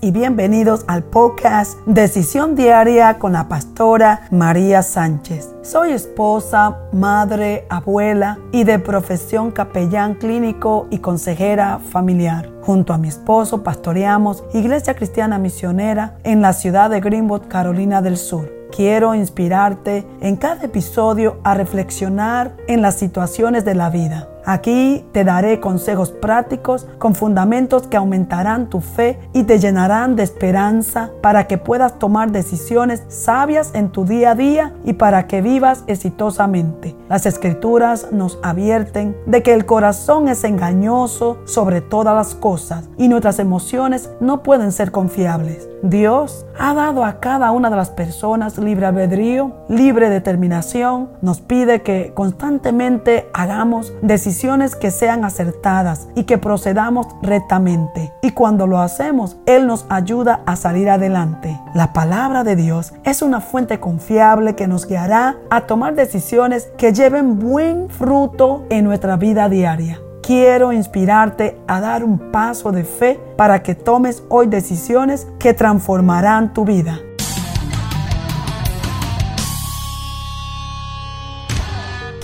y bienvenidos al podcast Decisión Diaria con la pastora María Sánchez. Soy esposa, madre, abuela y de profesión capellán clínico y consejera familiar. Junto a mi esposo pastoreamos Iglesia Cristiana Misionera en la ciudad de Greenwood, Carolina del Sur. Quiero inspirarte en cada episodio a reflexionar en las situaciones de la vida Aquí te daré consejos prácticos con fundamentos que aumentarán tu fe y te llenarán de esperanza para que puedas tomar decisiones sabias en tu día a día y para que vivas exitosamente. Las escrituras nos advierten de que el corazón es engañoso sobre todas las cosas y nuestras emociones no pueden ser confiables. Dios ha dado a cada una de las personas libre albedrío, libre determinación. Nos pide que constantemente hagamos decisiones que sean acertadas y que procedamos rectamente. Y cuando lo hacemos, Él nos ayuda a salir adelante. La palabra de Dios es una fuente confiable que nos guiará a tomar decisiones que lleven buen fruto en nuestra vida diaria quiero inspirarte a dar un paso de fe para que tomes hoy decisiones que transformarán tu vida.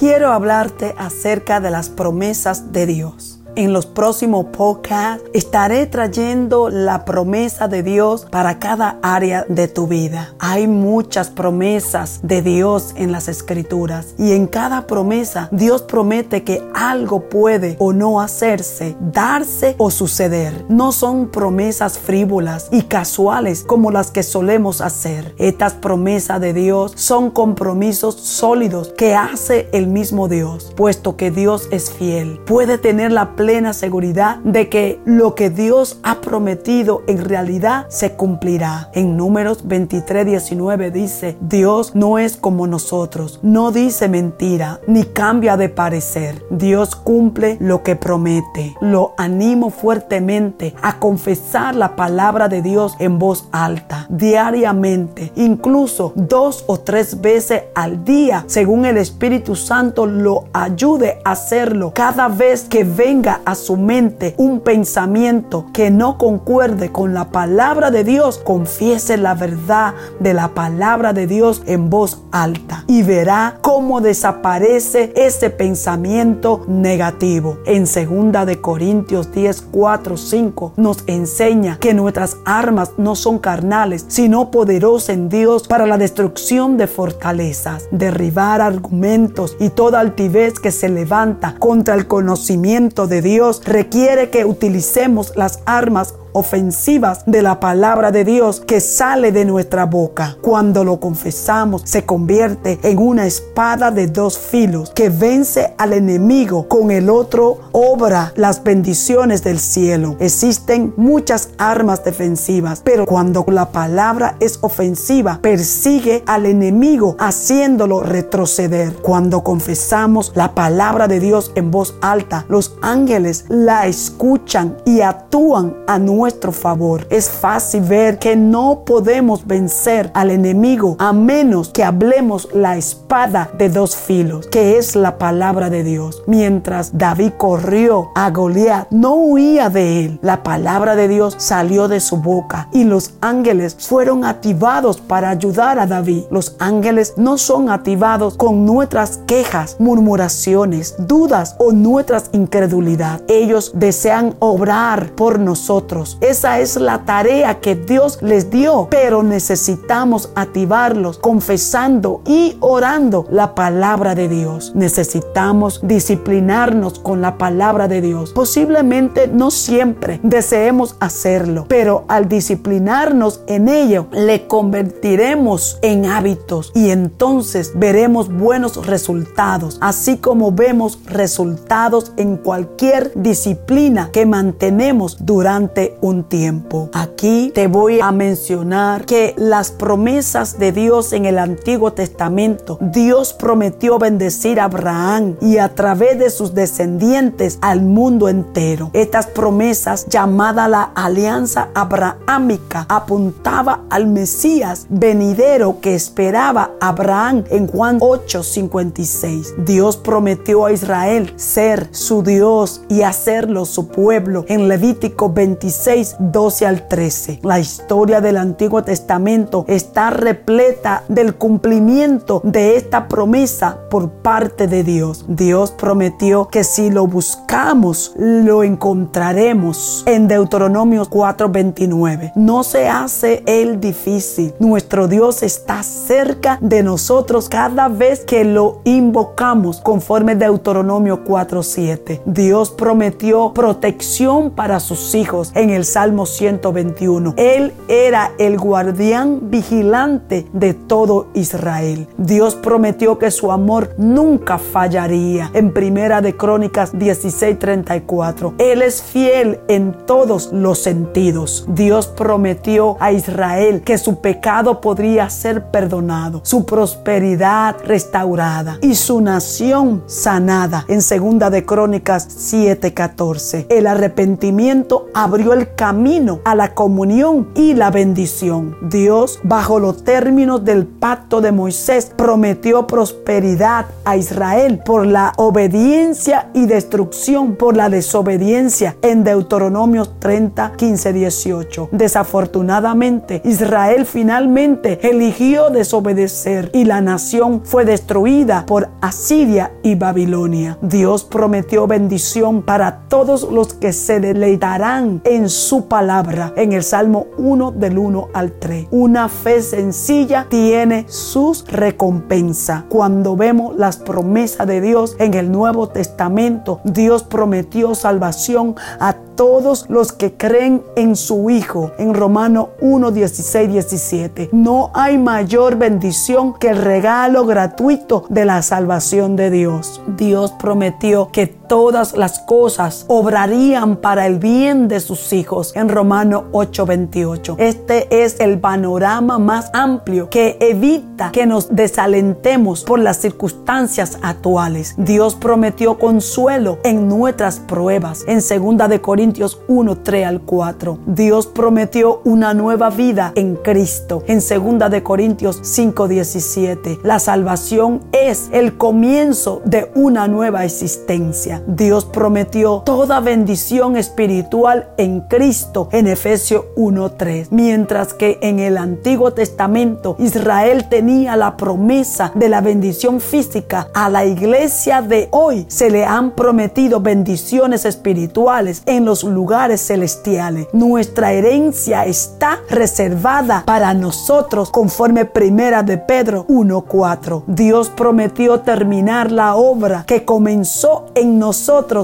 Quiero hablarte acerca de las promesas de Dios. En los próximos podcasts estaré trayendo la promesa de Dios para cada área de tu vida. Hay muchas promesas de Dios en las escrituras y en cada promesa Dios promete que algo puede o no hacerse, darse o suceder. No son promesas frívolas y casuales como las que solemos hacer. Estas promesas de Dios son compromisos sólidos que hace el mismo Dios, puesto que Dios es fiel. Puede tener la plena seguridad de que lo que Dios ha prometido en realidad se cumplirá. En números 23, 19 dice, Dios no es como nosotros, no dice mentira, ni cambia de parecer. Dios cumple lo que promete. Lo animo fuertemente a confesar la palabra de Dios en voz alta, diariamente, incluso dos o tres veces al día, según el Espíritu Santo lo ayude a hacerlo cada vez que venga a su mente un pensamiento que no concuerde con la palabra de Dios, confiese la verdad de la palabra de Dios en voz alta y verá cómo desaparece ese pensamiento negativo. En segunda de Corintios 10, 4, 5 nos enseña que nuestras armas no son carnales, sino poderosas en Dios para la destrucción de fortalezas, derribar argumentos y toda altivez que se levanta contra el conocimiento de Dios requiere que utilicemos las armas ofensivas de la palabra de Dios que sale de nuestra boca. Cuando lo confesamos, se convierte en una espada de dos filos que vence al enemigo. Con el otro obra las bendiciones del cielo. Existen muchas armas defensivas, pero cuando la palabra es ofensiva, persigue al enemigo haciéndolo retroceder. Cuando confesamos la palabra de Dios en voz alta, los ángeles la escuchan y actúan a nuestro nuestro favor. Es fácil ver que no podemos vencer al enemigo a menos que hablemos la espada de dos filos, que es la palabra de Dios. Mientras David corrió a Goliat, no huía de él. La palabra de Dios salió de su boca y los ángeles fueron activados para ayudar a David. Los ángeles no son activados con nuestras quejas, murmuraciones, dudas o nuestras incredulidad. Ellos desean obrar por nosotros esa es la tarea que Dios les dio, pero necesitamos activarlos confesando y orando la palabra de Dios. Necesitamos disciplinarnos con la palabra de Dios. Posiblemente no siempre deseemos hacerlo, pero al disciplinarnos en ello, le convertiremos en hábitos y entonces veremos buenos resultados, así como vemos resultados en cualquier disciplina que mantenemos durante un tiempo. Aquí te voy a mencionar que las promesas de Dios en el Antiguo Testamento, Dios prometió bendecir a Abraham y a través de sus descendientes al mundo entero. Estas promesas, llamada la alianza abrahámica, apuntaba al Mesías venidero que esperaba Abraham en Juan 8:56. Dios prometió a Israel ser su Dios y hacerlo su pueblo en Levítico 26 16, 12 al 13. La historia del Antiguo Testamento está repleta del cumplimiento de esta promesa por parte de Dios. Dios prometió que si lo buscamos, lo encontraremos en Deuteronomio 4:29. No se hace el difícil. Nuestro Dios está cerca de nosotros cada vez que lo invocamos conforme Deuteronomio 4:7. Dios prometió protección para sus hijos en el Salmo 121. Él era el guardián vigilante de todo Israel. Dios prometió que su amor nunca fallaría. En Primera de Crónicas 16:34. Él es fiel en todos los sentidos. Dios prometió a Israel que su pecado podría ser perdonado, su prosperidad restaurada y su nación sanada. En Segunda de Crónicas 7:14. El arrepentimiento abrió el camino a la comunión y la bendición. Dios, bajo los términos del pacto de Moisés, prometió prosperidad a Israel por la obediencia y destrucción por la desobediencia en Deuteronomio 30, 15, 18. Desafortunadamente, Israel finalmente eligió desobedecer y la nación fue destruida por Asiria y Babilonia. Dios prometió bendición para todos los que se deleitarán en su palabra en el Salmo 1 del 1 al 3. Una fe sencilla tiene sus recompensas. Cuando vemos las promesas de Dios en el Nuevo Testamento, Dios prometió salvación a todos los que creen en su Hijo. En Romano 1, 16, 17. No hay mayor bendición que el regalo gratuito de la salvación de Dios. Dios prometió que todas las cosas obrarían para el bien de sus hijos. En Romano 8, 28. Este es el panorama más amplio que evita que nos desalentemos por las circunstancias actuales. Dios prometió consuelo en nuestras pruebas. En 2 de Corintios 1, 3 al 4. Dios prometió una nueva vida en Cristo. En 2 de Corintios 5, 17. La salvación es el comienzo de una nueva existencia. Dios prometió toda bendición espiritual en Cristo en Efesios 1, 3. Mientras que en el Antiguo Testamento Israel tenía la promesa de la bendición física, a la iglesia de hoy se le han prometido bendiciones espirituales en los lugares celestiales. Nuestra herencia está reservada para nosotros conforme primera de Pedro 1.4. Dios prometió terminar la obra que comenzó en nosotros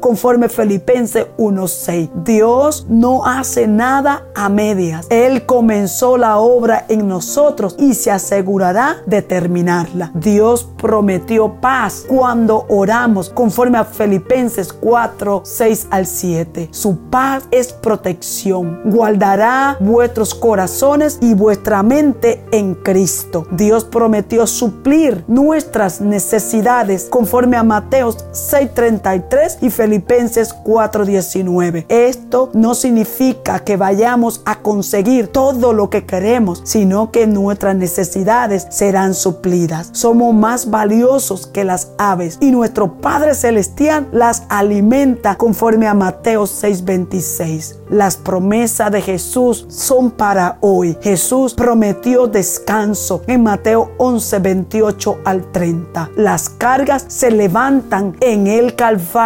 conforme Filipenses 1.6. Dios no hace nada a medias. Él comenzó la obra en nosotros y se asegurará de terminarla. Dios prometió paz cuando oramos conforme a Filipenses 4, 6 al 7. Su paz es protección. Guardará vuestros corazones y vuestra mente en Cristo. Dios prometió suplir nuestras necesidades conforme a Mateos 6:33 y Filipenses 4:19. Esto no significa que vayamos a conseguir todo lo que queremos, sino que nuestras necesidades serán suplidas. Somos más valiosos que las aves y nuestro Padre Celestial las alimenta conforme a Mateo 6:26. Las promesas de Jesús son para hoy. Jesús prometió descanso en Mateo 11:28 al 30. Las cargas se levantan en el Calvario,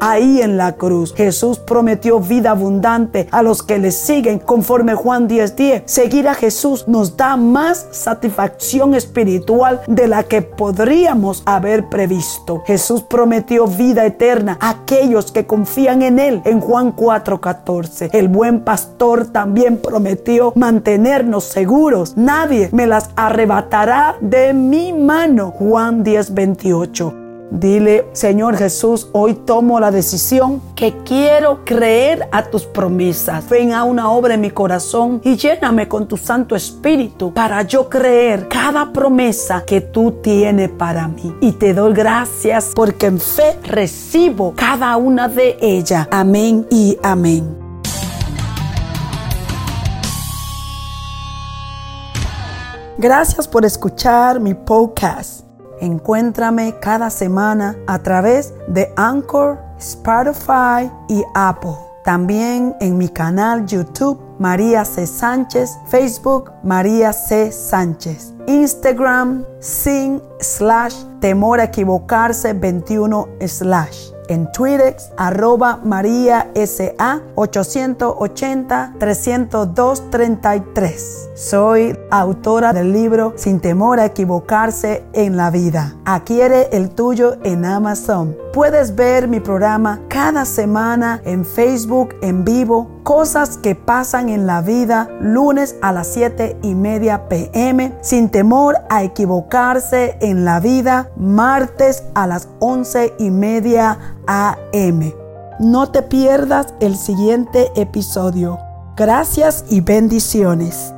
ahí en la cruz. Jesús prometió vida abundante a los que le siguen conforme Juan 10:10. Seguir a Jesús nos da más satisfacción espiritual de la que podríamos haber previsto. Jesús prometió vida eterna a aquellos que confían en Él en Juan 4:14. El buen pastor también prometió mantenernos seguros. Nadie me las arrebatará de mi mano. Juan 10:28. Dile, Señor Jesús, hoy tomo la decisión que quiero creer a tus promesas. Ven a una obra en mi corazón y lléname con tu Santo Espíritu para yo creer cada promesa que tú tienes para mí. Y te doy gracias porque en fe recibo cada una de ellas. Amén y amén. Gracias por escuchar mi podcast. Encuéntrame cada semana a través de Anchor, Spotify y Apple. También en mi canal YouTube María C. Sánchez, Facebook María C. Sánchez, Instagram sin slash temor a equivocarse 21 slash en Twitter, arroba María SA 880-302-33. Soy autora del libro Sin temor a equivocarse en la vida. Adquiere el tuyo en Amazon. Puedes ver mi programa cada semana en Facebook en vivo. Cosas que pasan en la vida lunes a las 7 y media pm. Sin temor a equivocarse en la vida martes a las 11 y media AM. No te pierdas el siguiente episodio. Gracias y bendiciones.